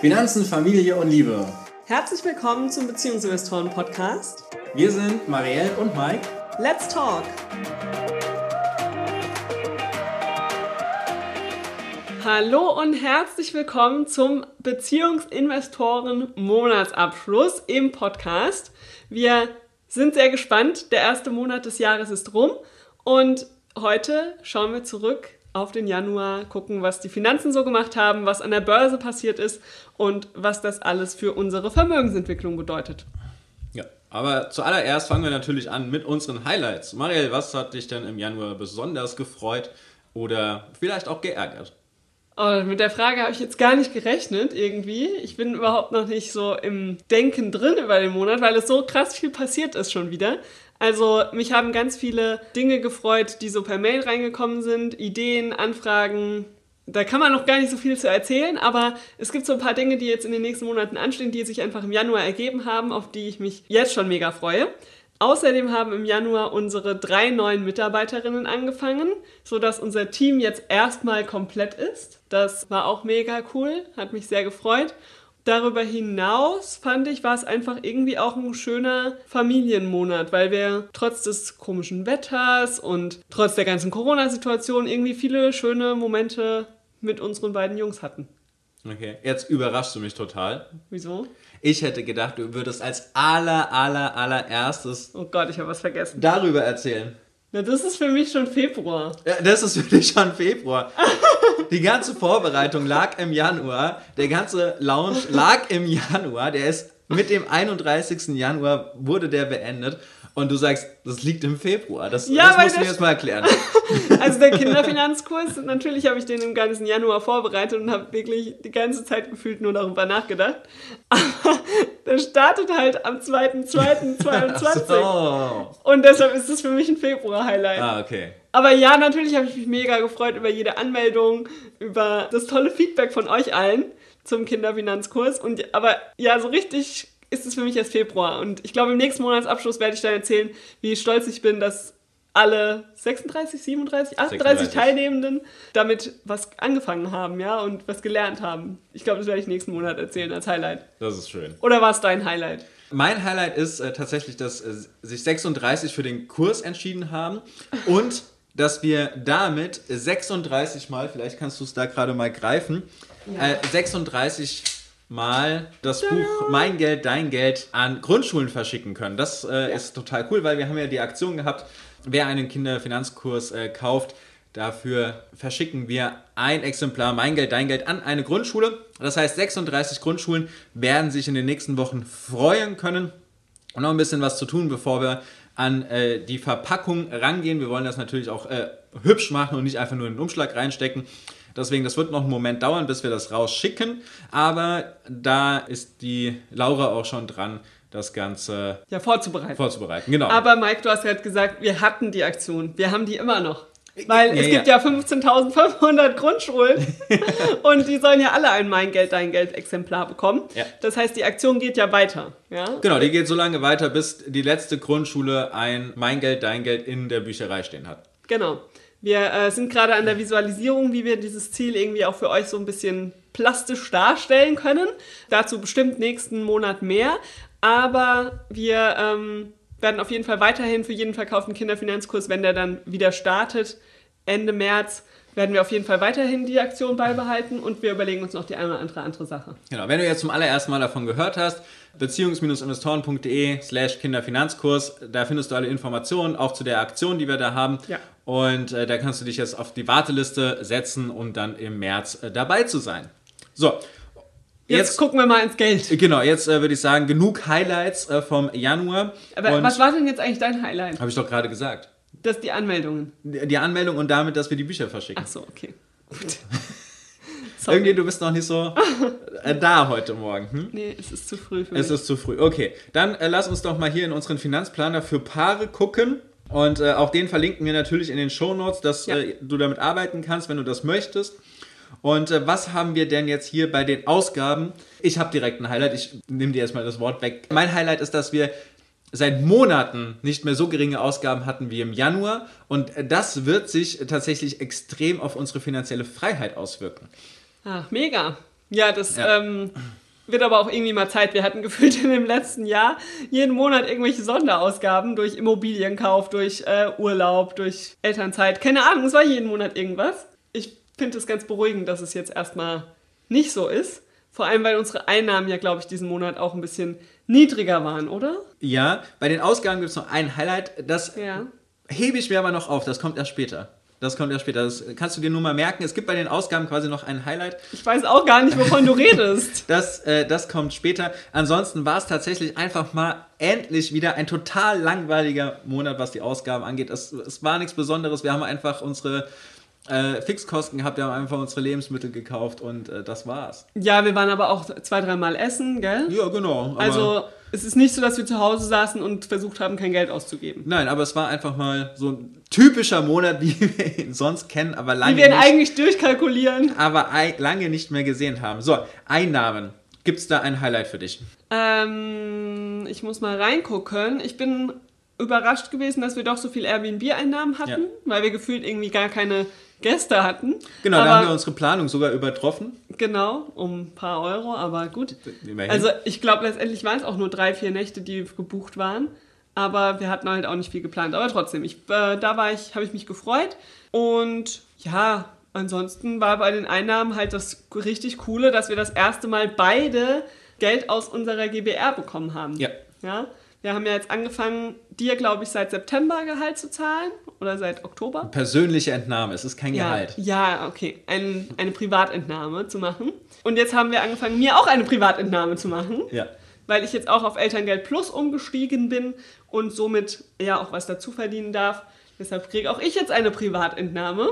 Finanzen, Familie und Liebe. Herzlich willkommen zum Beziehungsinvestoren Podcast. Wir sind Marielle und Mike. Let's talk! Hallo und herzlich willkommen zum Beziehungsinvestoren Monatsabschluss im Podcast. Wir sind sehr gespannt. Der erste Monat des Jahres ist rum und heute schauen wir zurück auf den Januar, gucken, was die Finanzen so gemacht haben, was an der Börse passiert ist und was das alles für unsere Vermögensentwicklung bedeutet. Ja, aber zuallererst fangen wir natürlich an mit unseren Highlights. Marielle, was hat dich denn im Januar besonders gefreut oder vielleicht auch geärgert? Oh, mit der Frage habe ich jetzt gar nicht gerechnet irgendwie. Ich bin überhaupt noch nicht so im Denken drin über den Monat, weil es so krass viel passiert ist schon wieder. Also mich haben ganz viele Dinge gefreut, die so per Mail reingekommen sind, Ideen, Anfragen. Da kann man noch gar nicht so viel zu erzählen, aber es gibt so ein paar Dinge, die jetzt in den nächsten Monaten anstehen, die sich einfach im Januar ergeben haben, auf die ich mich jetzt schon mega freue. Außerdem haben im Januar unsere drei neuen Mitarbeiterinnen angefangen, sodass unser Team jetzt erstmal komplett ist. Das war auch mega cool, hat mich sehr gefreut. Darüber hinaus fand ich, war es einfach irgendwie auch ein schöner Familienmonat, weil wir trotz des komischen Wetters und trotz der ganzen Corona-Situation irgendwie viele schöne Momente mit unseren beiden Jungs hatten. Okay, jetzt überraschst du mich total. Wieso? Ich hätte gedacht, du würdest als aller, aller, allererstes. Oh Gott, ich habe was vergessen. Darüber erzählen. Na, das ist für mich schon Februar. Ja, das ist für dich schon Februar. Die ganze Vorbereitung lag im Januar. Der ganze Lounge lag im Januar. Der ist mit dem 31. Januar wurde der beendet. Und du sagst, das liegt im Februar. Das, ja, das musst du mir jetzt mal erklären. Also der Kinderfinanzkurs, natürlich habe ich den im ganzen Januar vorbereitet und habe wirklich die ganze Zeit gefühlt nur darüber nachgedacht. Aber der startet halt am 2.2.22. So. Und deshalb ist es für mich ein Februar-Highlight. Ah, okay. Aber ja, natürlich habe ich mich mega gefreut über jede Anmeldung, über das tolle Feedback von euch allen zum Kinderfinanzkurs. Und aber ja, so richtig ist es für mich erst Februar. Und ich glaube, im nächsten Monatsabschluss werde ich dann erzählen, wie stolz ich bin, dass alle 36, 37, 38 36. Teilnehmenden damit was angefangen haben, ja, und was gelernt haben. Ich glaube, das werde ich nächsten Monat erzählen als Highlight. Das ist schön. Oder war es dein Highlight? Mein Highlight ist äh, tatsächlich, dass äh, sich 36 für den Kurs entschieden haben und dass wir damit 36 Mal, vielleicht kannst du es da gerade mal greifen, ja. äh, 36 mal das Buch Mein Geld, Dein Geld an Grundschulen verschicken können. Das äh, ja. ist total cool, weil wir haben ja die Aktion gehabt, wer einen Kinderfinanzkurs äh, kauft, dafür verschicken wir ein Exemplar Mein Geld, Dein Geld an eine Grundschule. Das heißt, 36 Grundschulen werden sich in den nächsten Wochen freuen können und noch ein bisschen was zu tun, bevor wir an äh, die Verpackung rangehen. Wir wollen das natürlich auch äh, hübsch machen und nicht einfach nur in den Umschlag reinstecken. Deswegen, das wird noch einen Moment dauern, bis wir das rausschicken. Aber da ist die Laura auch schon dran, das Ganze ja, vorzubereiten. Vorzubereiten, genau. Aber Mike, du hast gerade gesagt, wir hatten die Aktion. Wir haben die immer noch. Weil ja, es gibt ja, ja 15.500 Grundschulen und die sollen ja alle ein Mein Geld, Dein Geld Exemplar bekommen. Ja. Das heißt, die Aktion geht ja weiter. Ja? Genau, die geht so lange weiter, bis die letzte Grundschule ein Mein Geld, Dein Geld in der Bücherei stehen hat. Genau. Wir äh, sind gerade an der Visualisierung, wie wir dieses Ziel irgendwie auch für euch so ein bisschen plastisch darstellen können. Dazu bestimmt nächsten Monat mehr. Aber wir ähm, werden auf jeden Fall weiterhin für jeden verkauften Kinderfinanzkurs, wenn der dann wieder startet, Ende März, werden wir auf jeden Fall weiterhin die Aktion beibehalten und wir überlegen uns noch die eine oder andere andere Sache. Genau, wenn du jetzt zum allerersten Mal davon gehört hast, beziehungs-investoren.de slash Kinderfinanzkurs, da findest du alle Informationen, auch zu der Aktion, die wir da haben. Ja. Und äh, da kannst du dich jetzt auf die Warteliste setzen, um dann im März äh, dabei zu sein. So. Jetzt, jetzt, gucken wir mal ins Geld. Genau, jetzt äh, würde ich sagen, genug Highlights äh, vom Januar. Aber und was war denn jetzt eigentlich dein Highlight? Habe ich doch gerade gesagt. Das die Anmeldungen. Die, Anmeldung und damit, dass wir die Bücher verschicken. Ach so, okay. Gut. Irgendwie, du bist noch nicht so äh, da heute Morgen. Hm? Nee, es ist zu früh für mich. Es ist zu früh. Okay, dann äh, lass uns doch mal hier in unseren Finanzplaner für Paare gucken. Und äh, auch den verlinken wir natürlich in den Show Notes, dass ja. Äh, du damit arbeiten kannst, wenn du das möchtest. Und äh, was haben wir denn jetzt hier bei den Ausgaben? Ich habe direkt ein Highlight. Ich nehme dir erstmal das Wort weg. Mein Highlight ist, dass wir seit Monaten nicht mehr so geringe Ausgaben hatten wie im Januar. Und das wird sich tatsächlich extrem auf unsere finanzielle Freiheit auswirken. Ach, mega. Ja, das Ja. Ähm, wird aber auch irgendwie mal Zeit. Wir hatten gefühlt in dem letzten Jahr jeden Monat irgendwelche Sonderausgaben durch Immobilienkauf, durch äh, Urlaub, durch Elternzeit. Keine Ahnung, es war jeden Monat irgendwas. Ich finde es ganz beruhigend, dass es jetzt erstmal nicht so ist. Vor allem, weil unsere Einnahmen ja, glaube ich, diesen Monat auch ein bisschen niedriger waren, oder? Ja, bei den Ausgaben gibt es noch ein Highlight, das Ja. hebe ich mir aber noch auf, das kommt erst später. Das kommt erst später. Das kannst du dir nur mal merken. Es gibt bei den Ausgaben quasi noch ein Highlight. Ich weiß auch gar nicht, wovon du redest. Das, äh, das kommt später. Ansonsten war es tatsächlich einfach mal endlich wieder ein total langweiliger Monat, was die Ausgaben angeht. Es, es war nichts Besonderes. Wir haben einfach unsere äh, Fixkosten gehabt, wir haben einfach unsere Lebensmittel gekauft und äh, das war's. Ja, wir waren aber auch zwei, dreimal essen, gell? Ja, genau. Also, es ist nicht so, dass wir zu Hause saßen und versucht haben, kein Geld auszugeben. Nein, aber es war einfach mal so ein typischer Monat, wie wir ihn sonst kennen, aber lange Die wir ihn nicht. eigentlich durchkalkulieren. aber lange nicht mehr gesehen haben. So, Einnahmen. Gibt es da ein Highlight für dich? Ähm, ich muss mal reingucken. Ich bin überrascht gewesen, dass wir doch so viel Airbnb-Einnahmen hatten, Ja. weil wir gefühlt irgendwie gar keine Gäste hatten. Genau, aber, da haben wir unsere Planung sogar übertroffen. Genau, um ein paar Euro, aber gut. Immerhin. Also ich glaube, letztendlich waren es auch nur drei, vier Nächte, die gebucht waren. Aber wir hatten halt auch nicht viel geplant. Aber trotzdem, ich, äh, da war ich, habe ich mich gefreut. Und ja, ansonsten war bei den Einnahmen halt das richtig Coole, dass wir das erste Mal beide Geld aus unserer GBR bekommen haben. Ja. Ja. Wir haben ja jetzt angefangen, dir, glaube ich, seit September Gehalt zu zahlen oder seit Oktober. Persönliche Entnahme, es ist kein Ja, Gehalt. ja okay. Ein, eine Privatentnahme zu machen. Und jetzt haben wir angefangen, mir auch eine Privatentnahme zu machen, Ja. weil ich jetzt auch auf Elterngeld Plus umgestiegen bin und somit ja auch was dazu verdienen darf. Deshalb kriege auch ich jetzt eine Privatentnahme.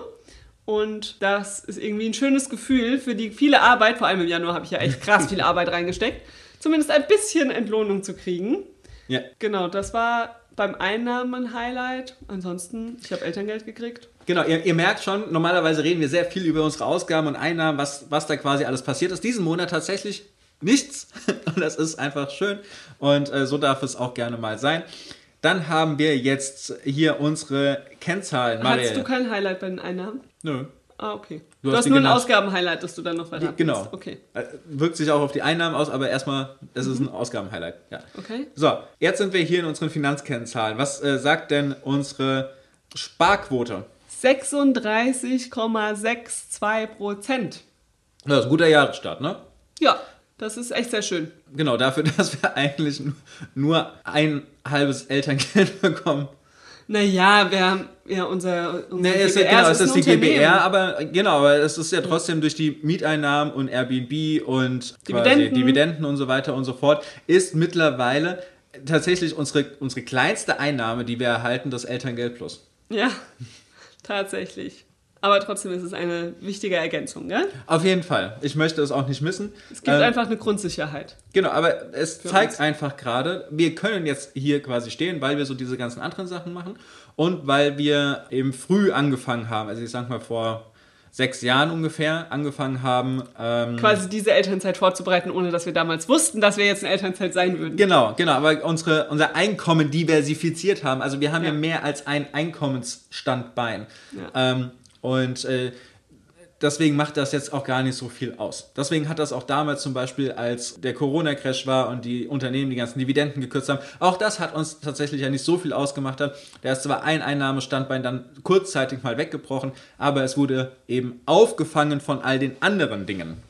Und das ist irgendwie ein schönes Gefühl für die viele Arbeit, vor allem im Januar habe ich ja echt krass viel Arbeit reingesteckt, zumindest ein bisschen Entlohnung zu kriegen. Ja. Genau, das war beim Einnahmen ein Highlight. Ansonsten, ich habe Elterngeld gekriegt. Genau, ihr, ihr merkt schon, normalerweise reden wir sehr viel über unsere Ausgaben und Einnahmen, was, was da quasi alles passiert ist. Diesen Monat tatsächlich nichts. Und das ist einfach schön. Und äh, so darf es auch gerne mal sein. Dann haben wir jetzt hier unsere Kennzahlen. Hattest Marielle. du kein Highlight bei den Einnahmen? Nö. Ah, okay. Du Du, hast hast nur ein. Ausgabenhighlight, das du dann noch verraten Genau. willst. Okay. Äh, Wirkt sich auch auf die Einnahmen aus, aber erstmal, es ist ein Ausgabenhighlight. Ja. Okay. So, jetzt sind wir hier in unseren Finanzkennzahlen. Was äh, sagt denn unsere Sparquote? 36,62 Prozent. Das ist ein guter Jahresstart, ne? Ja, das ist echt sehr schön. Genau, dafür, dass wir eigentlich nu- nur ein halbes Elterngeld bekommen. Naja, wir haben ja unser, unser Ne, es, GBR, genau, es es ist die. GBR, aber genau, aber es ist ja trotzdem durch die Mieteinnahmen und Airbnb und Dividenden. Dividenden und so weiter und so fort, ist mittlerweile tatsächlich unsere, unsere kleinste Einnahme, die wir erhalten, das Elterngeld Plus. Ja, tatsächlich. Aber trotzdem ist es eine wichtige Ergänzung, gell? Auf jeden Fall. Ich möchte es auch nicht missen. Es gibt Ähm, einfach eine Grundsicherheit. Genau, aber es zeigt uns. einfach gerade, wir können jetzt hier quasi stehen, weil wir so diese ganzen anderen Sachen machen und weil wir eben früh angefangen haben, also ich sag mal vor sechs Jahren ungefähr angefangen haben. Ähm, Quasi diese Elternzeit vorzubereiten, ohne dass wir damals wussten, dass wir jetzt in Elternzeit sein würden. Genau, genau, aber unsere, unser Einkommen diversifiziert haben. Also wir haben ja, Ja. mehr als ein Einkommensstandbein. Ja. Ähm, und äh, deswegen macht das jetzt auch gar nicht so viel aus. Deswegen hat das auch damals zum Beispiel, als der Corona-Crash war und die Unternehmen die ganzen Dividenden gekürzt haben, auch das hat uns tatsächlich ja nicht so viel ausgemacht. Da ist zwar ein Einnahmestandbein dann kurzzeitig mal weggebrochen, aber es wurde eben aufgefangen von all den anderen Dingen.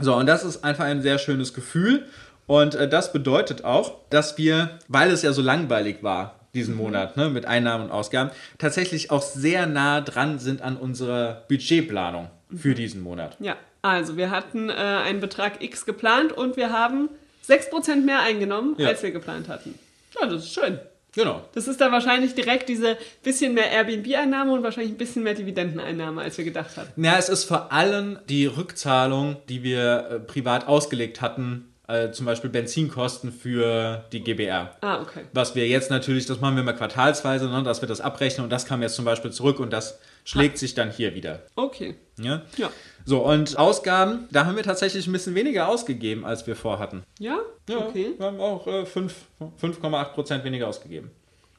So, und das ist einfach ein sehr schönes Gefühl. Und äh, das bedeutet auch, dass wir, weil es ja so langweilig war, diesen Monat, ne, mit Einnahmen und Ausgaben, tatsächlich auch sehr nah dran sind an unserer Budgetplanung für diesen Monat. Ja, also wir hatten äh, einen Betrag X geplant und wir haben 6% mehr eingenommen, Ja. als wir geplant hatten. Ja, das ist schön. Genau. Das ist dann wahrscheinlich direkt diese bisschen mehr Airbnb-Einnahme und wahrscheinlich ein bisschen mehr Dividendeneinnahme, als wir gedacht hatten. Ja, es ist vor allem die Rückzahlung, die wir äh, privat ausgelegt hatten, äh, zum Beispiel Benzinkosten für die GBR. Ah, okay. Was wir jetzt natürlich, das machen wir mal quartalsweise, ne, dass wir das abrechnen und das kam jetzt zum Beispiel zurück und das schlägt sich dann hier wieder. Okay. Ja? Ja. So, und Ausgaben, da haben wir tatsächlich ein bisschen weniger ausgegeben, als wir vorhatten. Ja? Okay. wir haben auch äh, fünf- 5,8% weniger ausgegeben.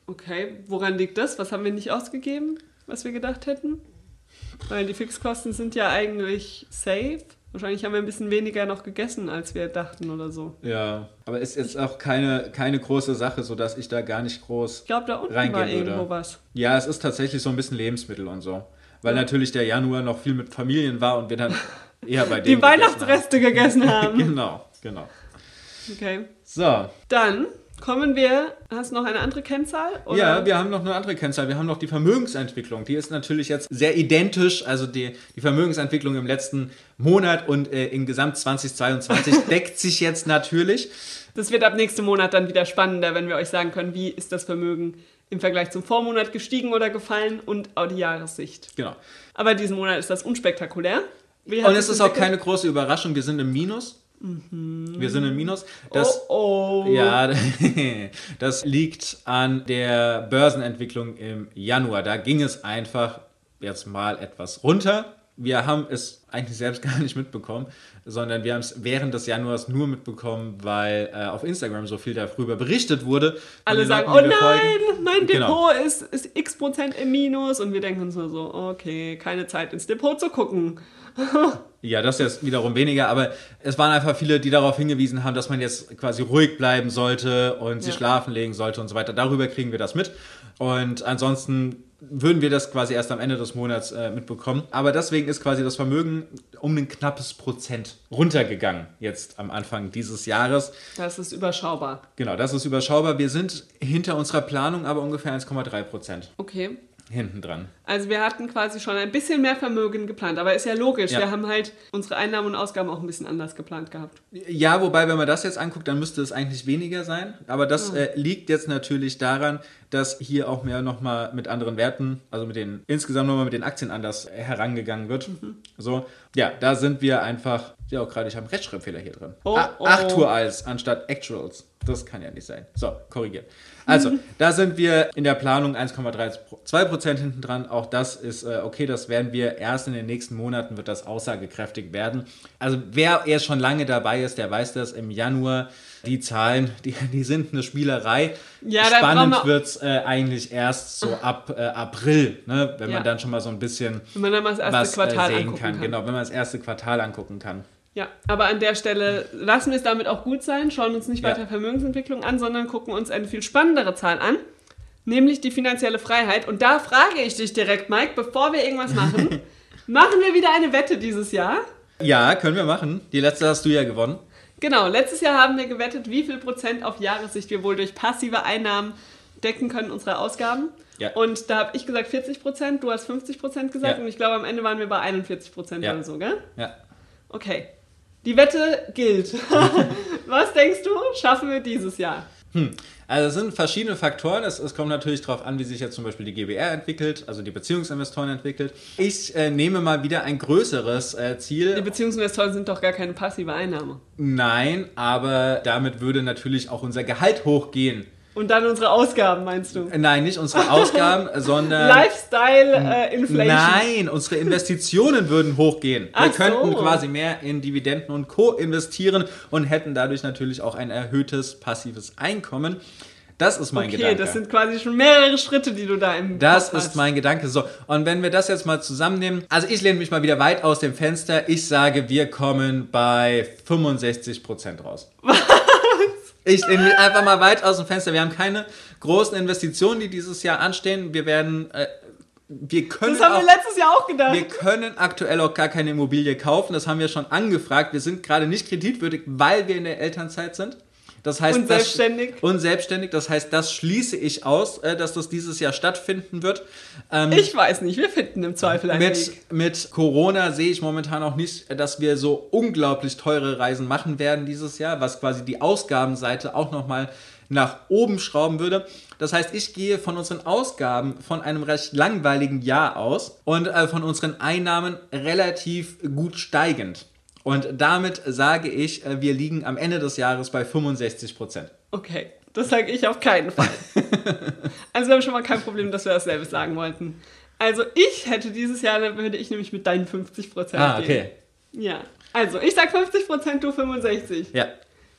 Okay. Woran liegt das? Was haben wir nicht ausgegeben, was wir gedacht hätten? Weil die Fixkosten sind ja eigentlich safe. Wahrscheinlich haben wir ein bisschen weniger noch gegessen, als wir dachten oder so. Ja, aber ist auch keine, keine große Sache, sodass ich da gar nicht groß Ich glaube, da unten reingehen war würde. irgendwo was. Ja, es ist tatsächlich so ein bisschen Lebensmittel und so. Weil natürlich der Januar noch viel mit Familien war und wir dann eher bei Die denen Weihnachtsreste gegessen gegessen haben. haben. Genau, genau. Okay. So, Dann kommen wir. Hast du noch eine andere Kennzahl? Oder? ja, wir haben noch eine andere Kennzahl. Wir haben noch die Vermögensentwicklung. Die ist natürlich jetzt sehr identisch. Also die, die Vermögensentwicklung im letzten Monat und äh, im Gesamt 2022 deckt sich jetzt natürlich. Das wird ab nächstem Monat dann wieder spannender, wenn wir euch sagen können, wie ist das Vermögen im Vergleich zum Vormonat gestiegen oder gefallen und auch die Jahressicht. Genau. Aber diesen Monat ist das unspektakulär. Und es ist auch keine große Überraschung. Wir sind im Minus. Wir sind im Minus. Das, oh, oh. Ja, das liegt an der Börsenentwicklung im Januar. Da ging es einfach jetzt mal etwas runter. Wir haben es eigentlich selbst gar nicht mitbekommen, sondern wir haben es während des Januars nur mitbekommen, weil äh, auf Instagram so viel darüber berichtet wurde. Alle sagen, Leuten, oh nein, mein Depot Genau. ist, ist x Prozent im Minus. Und wir denken uns nur so, okay, keine Zeit ins Depot zu gucken. Ja, das ist wiederum weniger, aber es waren einfach viele, die darauf hingewiesen haben, dass man jetzt quasi ruhig bleiben sollte und sich Ja. schlafen legen sollte und so weiter. Darüber kriegen wir das mit. Und ansonsten würden wir das quasi erst am Ende des Monats äh, mitbekommen. Aber deswegen ist quasi das Vermögen um ein knappes Prozent runtergegangen jetzt am Anfang dieses Jahres. Das ist überschaubar. Genau, das ist überschaubar. Wir sind hinter unserer Planung aber ungefähr 1,3 Prozent Okay. Hinten dran. Also wir hatten quasi schon ein bisschen mehr Vermögen geplant, aber ist ja logisch. Ja. Wir haben halt unsere Einnahmen und Ausgaben auch ein bisschen anders geplant gehabt. Ja, wobei, wenn man das jetzt anguckt, dann müsste es eigentlich weniger sein. Aber das Hm. äh, liegt jetzt natürlich daran, dass hier auch mehr nochmal mit anderen Werten, also mit den, insgesamt nochmal mit den Aktien anders herangegangen wird. Mhm. So, ja, da sind wir einfach, ja auch gerade, ich habe einen Rechtschreibfehler hier drin. Oh, A- oh. Actuals anstatt Actuals. Das kann ja nicht sein. So, korrigiert. Also, da sind wir in der Planung 1,32% hinten dran. Auch das ist äh, okay, das werden wir erst in den nächsten Monaten, wird das aussagekräftig werden. Also, wer erst schon lange dabei ist, der weiß das. Im Januar, die Zahlen, die, die sind eine Spielerei. Ja, Spannend wir- wird es äh, eigentlich erst so ab äh, April, ne? wenn Ja. man dann schon mal so ein bisschen Wenn man dann mal das erste was Quartal äh, sehen angucken kann. kann. Genau, wenn man das erste Quartal angucken kann. Ja, aber an der Stelle lassen wir es damit auch gut sein, schauen uns nicht Ja. weiter Vermögensentwicklung an, sondern gucken uns eine viel spannendere Zahl an, nämlich die finanzielle Freiheit. Und da frage ich dich direkt, Mike, bevor wir irgendwas machen, machen wir wieder eine Wette dieses Jahr? Ja, können wir machen. Die letzte hast du ja gewonnen. Genau, letztes Jahr haben wir gewettet, wie viel Prozent auf Jahressicht wir wohl durch passive Einnahmen decken können, unsere Ausgaben. Ja. Und da habe ich gesagt 40 Prozent, du hast 50 Prozent gesagt Ja. und ich glaube, am Ende waren wir bei 41 Prozent Ja. oder so, gell? Ja. Okay. Die Wette gilt. Was denkst du, schaffen wir dieses Jahr? Also es sind verschiedene Faktoren. Es, es kommt natürlich darauf an, wie sich jetzt zum Beispiel die GBR entwickelt, also die Beziehungsinvestoren entwickelt. Ich äh, nehme mal wieder ein größeres äh, Die Ziel. Beziehungsinvestoren sind doch gar keine passive Einnahme. Nein, aber damit würde natürlich auch unser Gehalt hochgehen. Und dann unsere Ausgaben, meinst du? Nein, nicht unsere Ausgaben, sondern... Lifestyle äh, Inflation. Nein, unsere Investitionen würden hochgehen. Wir Ach so. könnten quasi mehr in Dividenden und Co. investieren und hätten dadurch natürlich auch ein erhöhtes passives Einkommen. Das ist mein Okay, Gedanke. das sind quasi schon mehrere Schritte, die du da im Das Kopf ist hast. mein Gedanke. So, und wenn wir das jetzt mal zusammennehmen, also ich lehne mich mal wieder weit aus dem Fenster. Ich sage, wir kommen bei 65% raus. Was? Ich lehne mich einfach mal weit aus dem Fenster. Wir haben keine großen Investitionen, die dieses Jahr anstehen. Wir werden, äh, wir können Das haben auch, wir letztes Jahr auch gedacht. wir können aktuell auch gar keine Immobilie kaufen. Das haben wir schon angefragt. Wir sind gerade nicht kreditwürdig, weil wir in der Elternzeit sind. Das heißt, Und das- selbstständig. Und selbstständig. Das heißt, das schließe ich aus, äh, dass das dieses Jahr stattfinden wird. Ähm, ich weiß nicht, wir finden im Zweifel einen Weg. mit, mit Corona sehe ich momentan auch nicht, dass wir so unglaublich teure Reisen machen werden dieses Jahr, was quasi die Ausgabenseite auch nochmal nach oben schrauben würde. Das heißt, ich gehe von unseren Ausgaben von einem recht langweiligen Jahr aus und äh, von unseren Einnahmen relativ gut steigend. Und damit sage ich, äh, wir liegen am Ende des Jahres bei 65 Prozent. Okay, das sage ich auf keinen Fall. also wir haben schon mal kein Problem, dass wir dasselbe sagen wollten. Also ich hätte dieses Jahr, dann würde ich nämlich mit deinen 50% Ah, gehen. okay. Ja, also ich sag 50%, du 65%. Ja.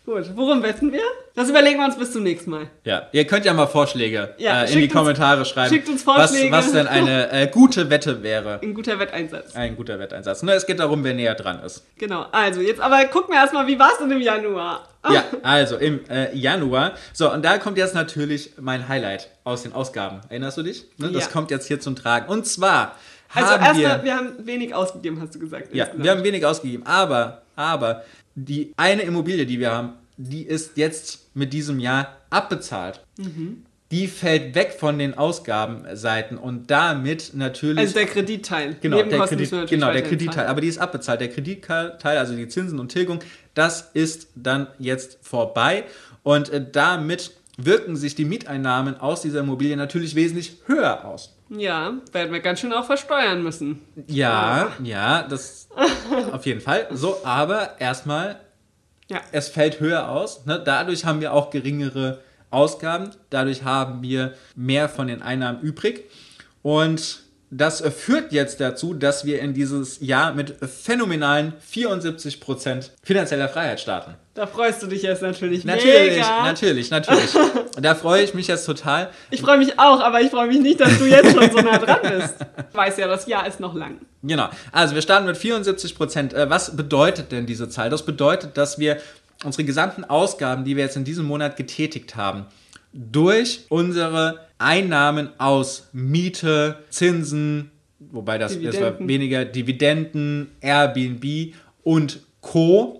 Gut, worum wetten wir? Das überlegen wir uns bis zum nächsten Mal. Ja, ihr könnt ja mal Vorschläge Ja, äh, in die uns- Kommentare schreiben, schickt uns Vorschläge. Was, was denn eine äh, gute Wette wäre. Ein guter Wetteinsatz. Ein guter Wetteinsatz. Ne, es geht darum, wer näher dran ist. Genau, also jetzt aber gucken wir erstmal, wie war es denn im Januar? Ja, also im äh, Januar. So, und da kommt jetzt natürlich mein Highlight aus den Ausgaben. Erinnerst du dich? Ne, das Ja. kommt jetzt hier zum Tragen. Und zwar Also haben erstmal, wir... wir haben wenig ausgegeben, hast du gesagt. Ja, insgesamt. wir haben wenig ausgegeben, aber, aber die eine Immobilie, die wir haben, die ist jetzt mit diesem Jahr abbezahlt. Mhm. Die fällt weg von den Ausgabenseiten und damit natürlich. also der Kreditteil. genau, der Kredit, genau, der Kreditteil, aber die ist abbezahlt. Der Kreditteil, also die Zinsen und Tilgung, das ist dann jetzt vorbei und äh, damit wirken sich die Mieteinnahmen aus dieser Immobilie natürlich wesentlich höher aus. Ja, werden wir ganz schön auch versteuern müssen. Ja, ja, das auf jeden Fall. So, aber erstmal Ja. es fällt höher aus. Ne? Dadurch haben wir auch geringere Ausgaben. Dadurch haben wir mehr von den Einnahmen übrig. Und das führt jetzt dazu, dass wir in dieses Jahr mit phänomenalen 74% finanzieller Freiheit starten. Da freust du dich jetzt natürlich Natürlich, mega. natürlich, natürlich. da freue ich mich jetzt total. Ich freue mich auch, aber ich freue mich nicht, dass du jetzt schon so nah dran bist. Ich weiß ja, das Jahr ist noch lang. Genau. Also wir starten mit 74 Prozent. Äh, was bedeutet denn diese Zahl? Das bedeutet, dass wir unsere gesamten Ausgaben, die wir jetzt in diesem Monat getätigt haben, durch unsere Einnahmen aus Miete, Zinsen, wobei das, das war weniger Dividenden, Airbnb und Co.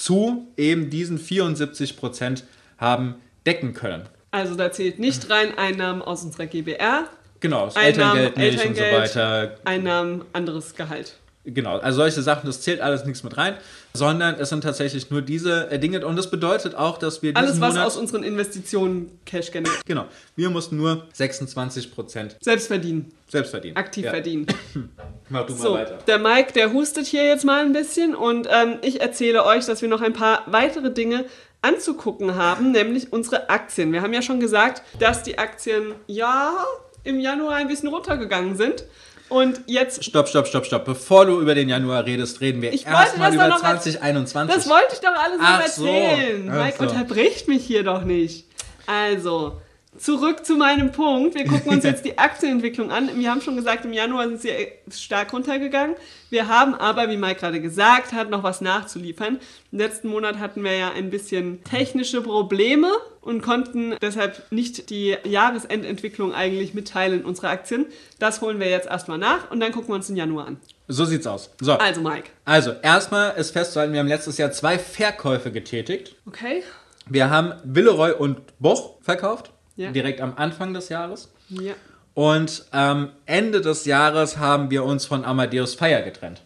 zu eben diesen 74 Prozent haben decken können. Also da zählt nicht rein Einnahmen aus unserer GBR, Genau, Einnahmen, Elterngeld nicht und so Elterngeld. weiter. Einnahmen, anderes Gehalt. Genau, also solche Sachen, das zählt alles nichts mit rein, sondern es sind tatsächlich nur diese äh, Dinge und das bedeutet auch, dass wir Alles, was Monat, aus unseren Investitionen Cash generiert. genau, wir mussten nur 26% Selbst verdienen, selbst verdienen. aktiv ja. verdienen. Mach du So, mal weiter. der Mike, der hustet hier jetzt mal ein bisschen und ähm, ich erzähle euch, dass wir noch ein paar weitere Dinge anzugucken haben, nämlich unsere Aktien. Wir haben ja schon gesagt, dass die Aktien ja im Januar ein bisschen runtergegangen sind und jetzt Stopp, stopp, stopp, stopp. Bevor du über den Januar redest, reden wir erstmal über doch noch als- 2021. Das wollte ich doch alles noch Ach so. erzählen. Ach Mike so. unterbricht mich hier doch nicht. Also, zurück zu meinem Punkt. Wir gucken uns jetzt die Aktienentwicklung an. Wir haben schon gesagt, im Januar sind sie stark runtergegangen. Wir haben aber, wie Mike gerade gesagt hat, noch was nachzuliefern. Im letzten Monat hatten wir ja ein bisschen technische Probleme und konnten deshalb nicht die Jahresendentwicklung eigentlich mitteilen, unsere Aktien. Das holen wir jetzt erstmal nach und dann gucken wir uns den Januar an. so sieht's aus. So, Also, Mike. also erstmal ist festzuhalten, wir haben letztes Jahr zwei Verkäufe getätigt. Okay? Wir haben Villeroy und Boch verkauft, Ja. direkt am Anfang des Jahres. Ja. Und am Ende des Jahres haben wir uns von Amadeus Fire getrennt.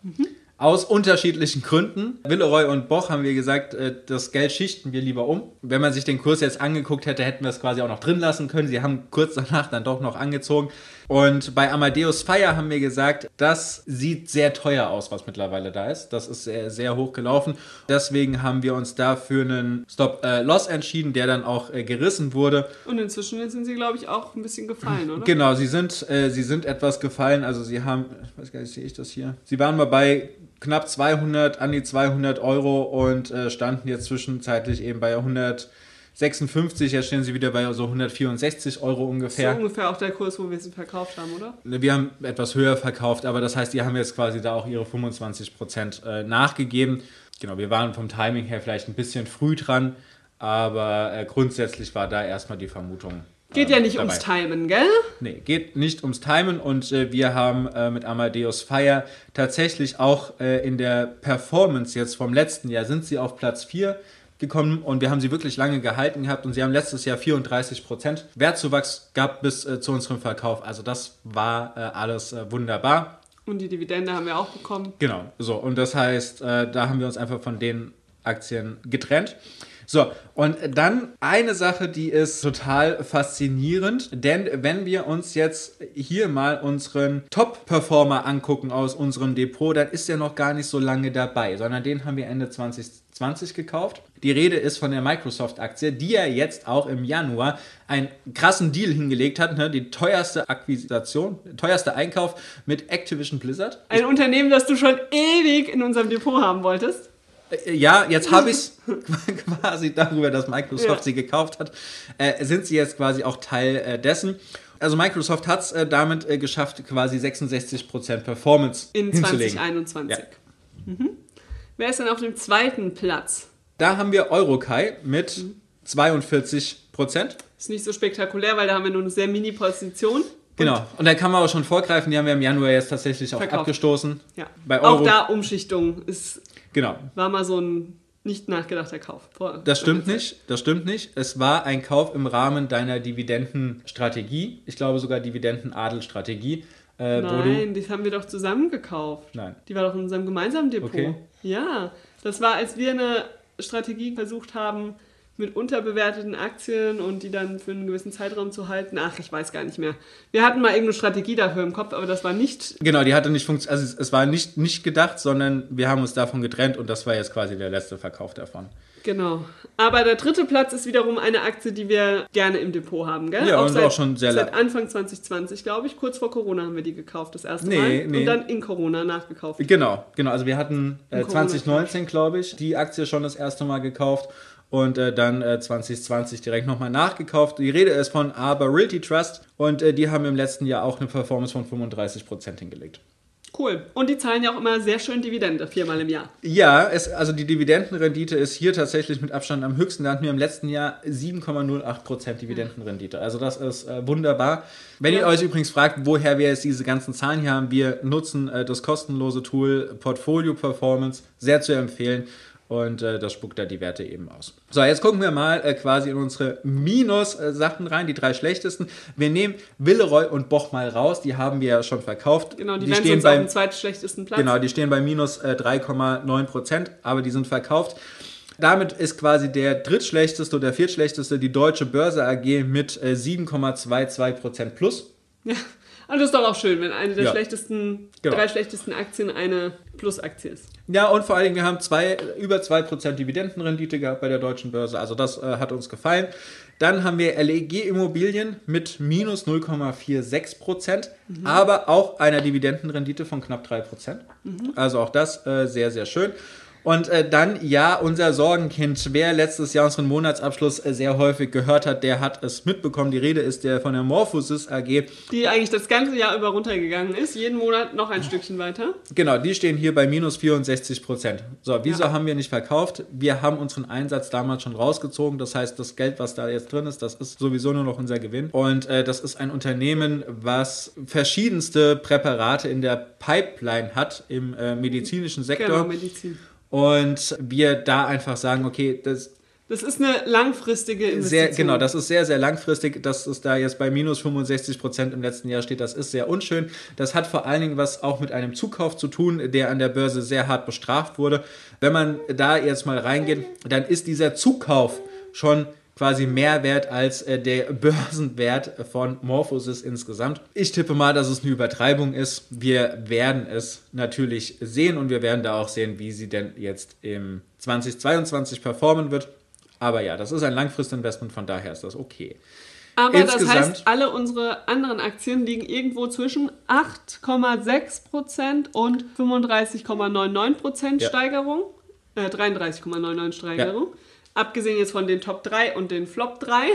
Aus unterschiedlichen Gründen. Villeroy und Boch haben wir gesagt, äh, das Geld schichten wir lieber um. Wenn man sich den Kurs jetzt angeguckt hätte, hätten wir es quasi auch noch drin lassen können. Sie haben kurz danach dann doch noch angezogen. Und bei Amadeus Fire haben wir gesagt, das sieht sehr teuer aus, was mittlerweile da ist. Das ist sehr, sehr hoch gelaufen. Deswegen haben wir uns dafür einen Stop-Loss entschieden, der dann auch äh, gerissen wurde. Und inzwischen sind sie, glaube ich, auch ein bisschen gefallen, oder? Genau, sie sind, äh, sie sind etwas gefallen. Also sie haben, ich weiß gar nicht, sehe ich das hier? Sie waren mal bei knapp 200, an die 200 Euro und äh, standen jetzt zwischenzeitlich eben bei 156. Jetzt stehen sie wieder bei so 164 Euro So ungefähr. ungefähr auch der Kurs, wo wir sie verkauft haben, oder? Wir haben etwas höher verkauft, aber das heißt, die haben jetzt quasi da auch ihre 25 Prozent äh, nachgegeben. Genau, wir waren vom Timing her vielleicht ein bisschen früh dran, aber äh, grundsätzlich war da erstmal die Vermutung. Geht ja nicht dabei. ums Timen, gell? Nee, geht nicht ums Timen und äh, wir haben äh, mit Amadeus Fire tatsächlich auch äh, in der Performance jetzt vom letzten Jahr sind sie auf Platz 4 gekommen und wir haben sie wirklich lange gehalten gehabt und sie haben letztes Jahr 34% Wertzuwachs gehabt bis äh, zu unserem Verkauf. Also das war äh, alles äh, wunderbar. Und die Dividende haben wir auch bekommen. Genau, so und das heißt, äh, da haben wir uns einfach von den Aktien getrennt. So, und dann eine Sache, die ist total faszinierend, denn wenn wir uns jetzt hier mal unseren Top-Performer angucken aus unserem Depot, dann ist er noch gar nicht so lange dabei, sondern den haben wir Ende 2020 gekauft. Die Rede ist von der Microsoft-Aktie, die ja jetzt auch im Januar einen krassen Deal hingelegt hat, ne? die teuerste Akquisition, teuerste Einkauf mit Activision Blizzard. Ein Unternehmen, das du schon ewig in unserem Depot haben wolltest. Äh, ja, jetzt habe ich es quasi darüber, dass Microsoft Ja. sie gekauft hat, äh, sind sie jetzt quasi auch Teil äh, dessen. Also Microsoft hat es äh, damit äh, geschafft, quasi 66% Performance In hinzulegen. 2021. Ja. Mhm. Wer ist denn auf dem zweiten Platz? Da haben wir Eurokai mit Mhm. 42%. Ist nicht so spektakulär, weil da haben wir nur eine sehr Mini-Position. Genau. Und da kann man auch schon vorgreifen, die haben wir im Januar jetzt tatsächlich auch Verkauft. abgestoßen. Ja. Bei Auch Euro- da Umschichtung. Es Genau. war mal so ein nicht nachgedachter Kauf. Vor- Das stimmt nicht, das stimmt nicht. Es war ein Kauf im Rahmen deiner Dividendenstrategie. Ich glaube sogar Dividendenadelstrategie. Äh, Nein, die haben wir doch zusammen gekauft. Nein. Die war doch in unserem gemeinsamen Depot. Okay. Ja, das war, als wir eine Strategie versucht haben, mit unterbewerteten Aktien und die dann für einen gewissen Zeitraum zu halten. Ach, ich weiß gar nicht mehr. Wir hatten mal irgendeine Strategie dafür im Kopf, aber das war nicht. Genau, die hatte nicht funktioniert. Also es, war nicht, nicht gedacht, sondern wir haben uns davon getrennt und das war jetzt quasi der letzte Verkauf davon. Genau. Aber der dritte Platz ist wiederum eine Aktie, die wir gerne im Depot haben, gell? Ja, und auch schon sehr Seit lang. Anfang 2020, glaube ich. Kurz vor Corona haben wir die gekauft, das erste Nee, Mal. nee. Und dann in Corona nachgekauft. Genau, genau. Also wir hatten äh, Im Corona- 2019, glaube ich, die Aktie schon das erste Mal gekauft und äh, dann äh, 2020 direkt nochmal nachgekauft. Die Rede ist von Arbor Realty Trust und äh, die haben im letzten Jahr auch eine Performance von 35% hingelegt. Cool. Und die zahlen ja auch immer sehr schön Dividende, viermal im Jahr. Ja, es, also die Dividendenrendite ist hier tatsächlich mit Abstand am höchsten. Da hatten wir im letzten Jahr 7,08% Dividendenrendite. Also das ist äh, wunderbar. Wenn ihr Ja. euch übrigens fragt, woher wir jetzt diese ganzen Zahlen hier haben, wir nutzen äh, das kostenlose Tool Portfolio Performance, sehr zu empfehlen. Und äh, das spuckt da die Werte eben aus. So, jetzt gucken wir mal äh, quasi in unsere Minus-Sachen rein, die drei schlechtesten. Wir nehmen Willeroy und Boch mal raus, die haben wir ja schon verkauft. Genau, die, die stehen auf beim dem zweitschlechtesten Platz. Genau, die stehen bei minus äh, 3,9 Prozent, aber die sind verkauft. Damit ist quasi der drittschlechteste oder viertschlechteste die Deutsche Börse AG mit äh, 7,22 Prozent plus. Ja. Und das ist doch auch schön, wenn eine der Ja. schlechtesten, Genau. drei schlechtesten Aktien eine Plusaktie ist. Ja, und vor allen Dingen, wir haben zwei, über 2% Dividendenrendite gehabt bei der Deutschen Börse. Also das äh, hat uns gefallen. Dann haben wir LEG Immobilien mit minus 0,46%, aber auch einer Dividendenrendite von knapp 3%. Also auch das äh, sehr, sehr schön. Und äh, dann, ja, unser Sorgenkind, wer letztes Jahr unseren Monatsabschluss äh, sehr häufig gehört hat, der hat es mitbekommen. Die Rede ist der von der Morphosis AG. Die eigentlich das ganze Jahr über runtergegangen ist, jeden Monat noch ein Stückchen weiter. Genau, die stehen hier bei minus 64 Prozent. So, wieso Ja. haben wir nicht verkauft? Wir haben unseren Einsatz damals schon rausgezogen. Das heißt, das Geld, was da jetzt drin ist, das ist sowieso nur noch unser Gewinn. Und äh, das ist ein Unternehmen, was verschiedenste Präparate in der Pipeline hat im äh, medizinischen Sektor. Genau, Medizin. Und wir da einfach sagen, okay, das Das ist eine langfristige Investition. sehr, genau, das ist sehr, sehr langfristig, dass es da jetzt bei minus 65 Prozent im letzten Jahr steht. Das ist sehr unschön. Das hat vor allen Dingen was auch mit einem Zukauf zu tun, der an der Börse sehr hart bestraft wurde. Wenn man da jetzt mal reingeht, dann ist dieser Zukauf schon quasi mehr wert als äh, der Börsenwert von Morphosis insgesamt. Ich tippe mal, dass es eine Übertreibung ist. Wir werden es natürlich sehen und wir werden da auch sehen, wie sie denn jetzt im 2022 performen wird. Aber ja, das ist ein Langfristinvestment, von daher ist das okay. Aber das Insgesamt- heißt, alle unsere anderen Aktien liegen irgendwo zwischen 8,6% und 35,99% Ja. Steigerung. Äh, 33,99 Steigerung. Abgesehen jetzt von den Top 3 und den Flop 3.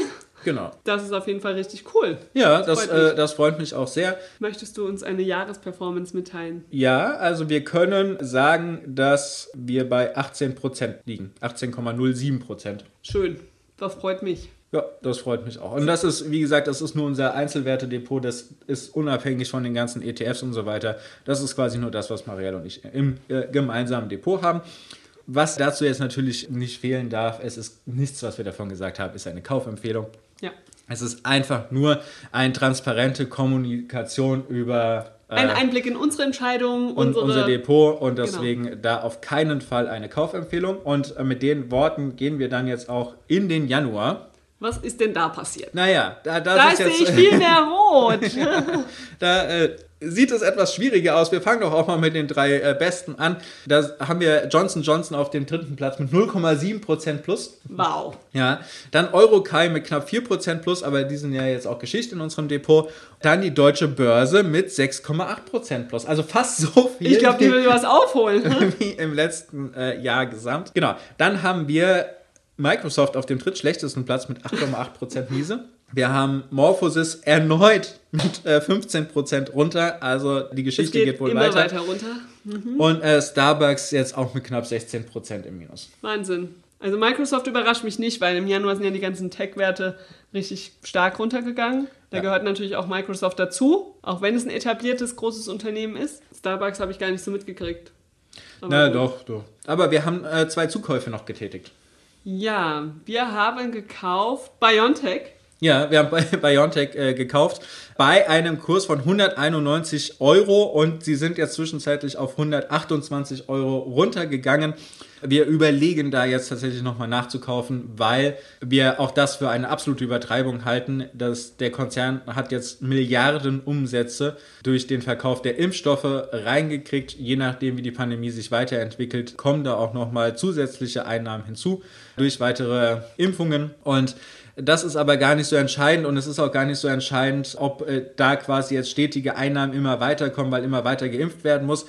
Genau. Das ist auf jeden Fall richtig cool. Ja, das, freut mich. äh, das freut mich auch sehr. Möchtest du uns eine Jahresperformance mitteilen? Ja, also wir können sagen, dass wir bei 18% liegen. 18,07%. Schön. Das freut mich. Ja, das freut mich auch. Und das ist, wie gesagt, das ist nur unser Einzelwertedepot. Das ist unabhängig von den ganzen ETFs und so weiter. Das ist quasi nur das, was Marielle und ich im äh, gemeinsamen Depot haben. Was dazu jetzt natürlich nicht fehlen darf, es ist nichts, was wir davon gesagt haben, ist eine Kaufempfehlung. Ja. Es ist einfach nur eine transparente Kommunikation über äh, Ein Einblick in unsere Entscheidungen, und unsere unser Depot und deswegen da auf keinen Fall eine Kaufempfehlung. Und äh, mit den Worten gehen wir dann jetzt auch in den Januar. Was ist denn da passiert? Naja, da, da, Da ist sehe jetzt, ich viel mehr rot. da äh, sieht es etwas schwieriger aus. Wir fangen doch auch mal mit den drei äh, Besten an. Da haben wir Johnson Johnson auf dem dritten Platz mit 0,7% plus. Wow. Ja, dann Eurokai mit knapp 4% plus, aber die sind ja jetzt auch Geschichte in unserem Depot. Dann die Deutsche Börse mit 6,8% plus. Also fast so viel. Ich glaube, die will was aufholen. Ne? wie im letzten äh, Jahr gesamt. Genau. Dann haben wir Microsoft auf dem drittschlechtesten Platz mit 8,8% Miese. Wir haben Morphosis erneut mit äh, 15% runter. Also die Geschichte geht, geht, wohl immer weiter. weiter runter. Und äh, Starbucks jetzt auch mit knapp 16% im Minus. Wahnsinn. Also Microsoft überrascht mich nicht, weil im Januar sind ja die ganzen Tech-Werte richtig stark runtergegangen. Da Ja. gehört natürlich auch Microsoft dazu, auch wenn es ein etabliertes großes Unternehmen ist. Starbucks habe ich gar nicht so mitgekriegt. Aber Na gut. doch, doch. Aber wir haben äh, zwei Zukäufe noch getätigt. Ja, wir haben gekauft BioNTech. Ja, wir haben bei Biontech äh, gekauft bei einem Kurs von 191 Euro und sie sind jetzt zwischenzeitlich auf 128 Euro runtergegangen. Wir überlegen da jetzt tatsächlich nochmal nachzukaufen, weil wir auch das für eine absolute Übertreibung halten. Dass der Konzern hat jetzt Milliarden Umsätze durch den Verkauf der Impfstoffe reingekriegt. Je nachdem, wie die Pandemie sich weiterentwickelt, kommen da auch nochmal zusätzliche Einnahmen hinzu durch weitere Impfungen und das ist aber gar nicht so entscheidend und es ist auch gar nicht so entscheidend, ob äh, da quasi jetzt stetige Einnahmen immer weiterkommen, weil immer weiter geimpft werden muss.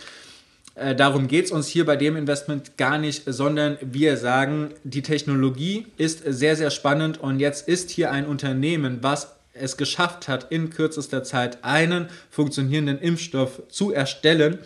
Äh, darum geht es uns hier bei dem Investment gar nicht, sondern wir sagen, die Technologie ist sehr, sehr spannend und jetzt ist hier ein Unternehmen, was es geschafft hat, in kürzester Zeit einen funktionierenden Impfstoff zu erstellen,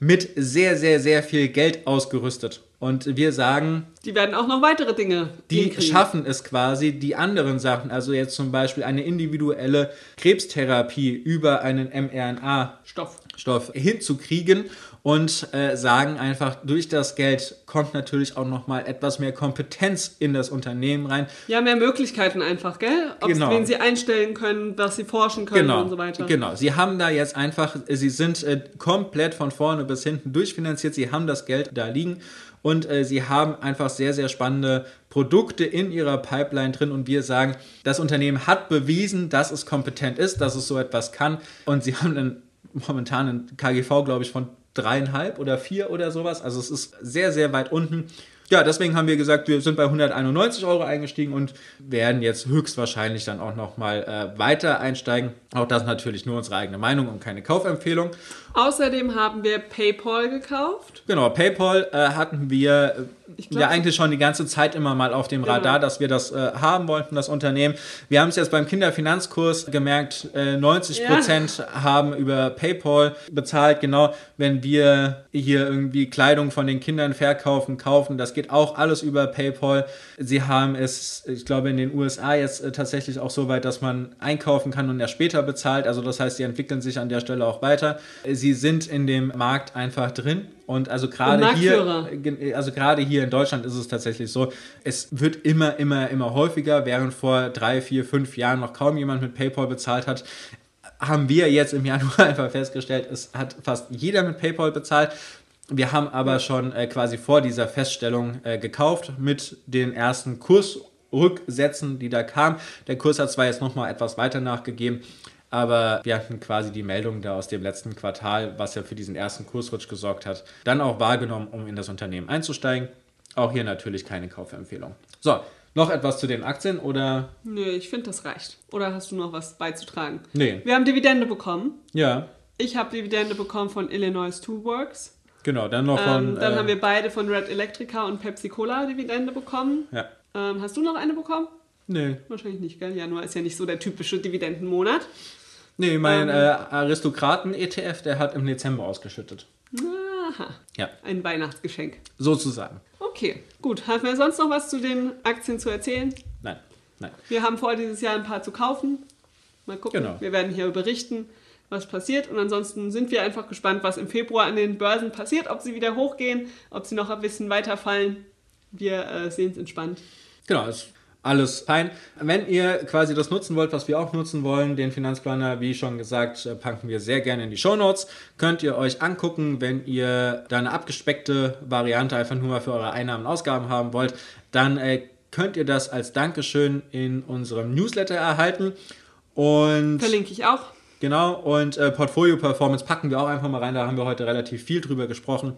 mit sehr, sehr, sehr viel Geld ausgerüstet. Und wir sagen, Die werden auch noch weitere Dinge die schaffen es quasi, die anderen Sachen, also jetzt zum Beispiel eine individuelle Krebstherapie über einen mRNA-Stoff Stoff. hinzukriegen und äh, sagen einfach, durch das Geld kommt natürlich auch nochmal etwas mehr Kompetenz in das Unternehmen rein. Ja, mehr Möglichkeiten einfach, gell? Ob Genau. wen sie einstellen können, was sie forschen können Genau, und so weiter. genau. Sie haben da jetzt einfach, sie sind äh, komplett von vorne bis hinten durchfinanziert. Sie haben das Geld da liegen und äh, sie haben einfach sehr, sehr spannende Produkte in ihrer Pipeline drin. Und wir sagen, das Unternehmen hat bewiesen, dass es kompetent ist, dass es so etwas kann. Und sie haben dann momentan einen KGV, glaube ich, von dreieinhalb oder vier oder sowas. Also es ist sehr, sehr weit unten. Ja, deswegen haben wir gesagt, wir sind bei 191 Euro eingestiegen und werden jetzt höchstwahrscheinlich dann auch nochmal äh, weiter einsteigen. Auch das natürlich nur unsere eigene Meinung und keine Kaufempfehlung. Außerdem haben wir PayPal gekauft. Genau, PayPal äh, hatten wir äh, glaub- ja eigentlich schon die ganze Zeit immer mal auf dem Genau. Radar, dass wir das äh, haben wollten, das Unternehmen. Wir haben es jetzt beim Kinderfinanzkurs gemerkt, äh, 90 Prozent haben über PayPal bezahlt. Genau, wenn wir hier irgendwie Kleidung von den Kindern verkaufen, kaufen, das geht auch alles über PayPal. Sie haben es, ich glaube, in den USA jetzt äh, tatsächlich auch so weit, dass man einkaufen kann und erst später bezahlt. Also das heißt, sie entwickeln sich an der Stelle auch weiter. Sie sind in dem Markt einfach drin. Und also gerade hier. Ge- Also gerade hier in Deutschland ist es tatsächlich so, es wird immer, immer, immer häufiger, während vor drei, vier, fünf Jahren noch kaum jemand mit PayPal bezahlt hat, haben wir jetzt im Januar einfach festgestellt, es hat fast jeder mit PayPal bezahlt. Wir haben aber schon äh, quasi vor dieser Feststellung äh, gekauft mit den ersten Kursrücksätzen, die da kamen. Der Kurs hat zwar jetzt nochmal etwas weiter nachgegeben, aber wir hatten quasi die Meldung da aus dem letzten Quartal, was ja für diesen ersten Kursrutsch gesorgt hat, dann auch wahrgenommen, um in das Unternehmen einzusteigen. Auch hier natürlich keine Kaufempfehlung. So, noch etwas zu den Aktien oder? Nö, ich finde, das reicht. Oder hast du noch was beizutragen? Nee. Wir haben Dividende bekommen. Ja, Ich habe Dividende bekommen von Illinois Two Works. genau. Dann noch von. Ähm, dann äh, haben wir beide von Red Electrica und Pepsi Cola Dividende bekommen. Ja. Ähm, hast du noch eine bekommen? Nee. Wahrscheinlich nicht, gell? Januar ist ja nicht so der typische Dividendenmonat. Nee, mein Ähm. äh, Aristokraten-ETF, der hat im Dezember ausgeschüttet. Aha, Ja, ein Weihnachtsgeschenk. sozusagen. Okay, gut. Haben wir sonst noch was zu den Aktien zu erzählen? Nein, nein. Wir haben vor, dieses Jahr ein paar zu kaufen. Mal gucken. Genau. Wir werden hier berichten, was passiert. Und ansonsten sind wir einfach gespannt, was im Februar an den Börsen passiert. Ob sie wieder hochgehen, ob sie noch ein bisschen weiterfallen. Wir äh, sehen es entspannt. Genau, ist alles fein. Wenn ihr quasi das nutzen wollt, was wir auch nutzen wollen, den Finanzplaner, wie schon gesagt, äh, packen wir sehr gerne in die Shownotes. Könnt ihr euch angucken, wenn ihr da eine abgespeckte Variante einfach nur mal für eure Einnahmen und Ausgaben haben wollt, dann äh, könnt ihr das als Dankeschön in unserem Newsletter erhalten. Und Verlinke ich auch. Genau, und äh, Portfolio Performance packen wir auch einfach mal rein. Da haben wir heute relativ viel drüber gesprochen.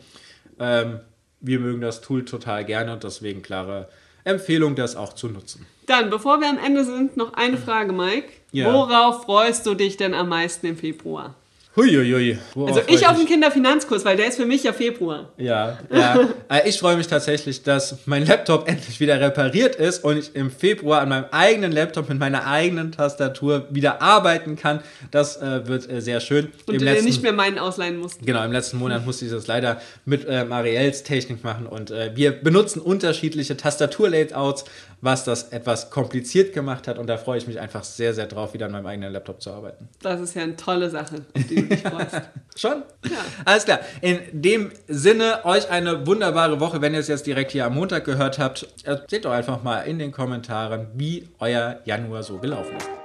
Ähm, wir mögen das Tool total gerne und deswegen klare Empfehlung, das auch zu nutzen. Dann, bevor wir am Ende sind, noch eine Frage, Mike. Ja. Worauf freust du dich denn am meisten im Februar? Huiuiui. Also ich auf den Kinderfinanzkurs, weil der ist für mich ja Februar. Ja, ja. Äh, ich freue mich tatsächlich, dass mein Laptop endlich wieder repariert ist und ich im Februar an meinem eigenen Laptop mit meiner eigenen Tastatur wieder arbeiten kann. Das äh, wird äh, sehr schön. Und Im du letzten- nicht mehr meinen ausleihen musst. Genau, im letzten Monat musste ich das leider mit äh, Marielles Technik machen und äh, wir benutzen unterschiedliche Tastaturlayouts, was das etwas kompliziert gemacht hat und da freue ich mich einfach sehr, sehr drauf, wieder an meinem eigenen Laptop zu arbeiten. Das ist ja eine tolle Sache, auf die du dich freust. Schon? Ja. Alles klar. In dem Sinne, euch eine wunderbare Woche. Wenn ihr es jetzt direkt hier am Montag gehört habt, erzählt doch einfach mal in den Kommentaren, wie euer Januar so gelaufen ist.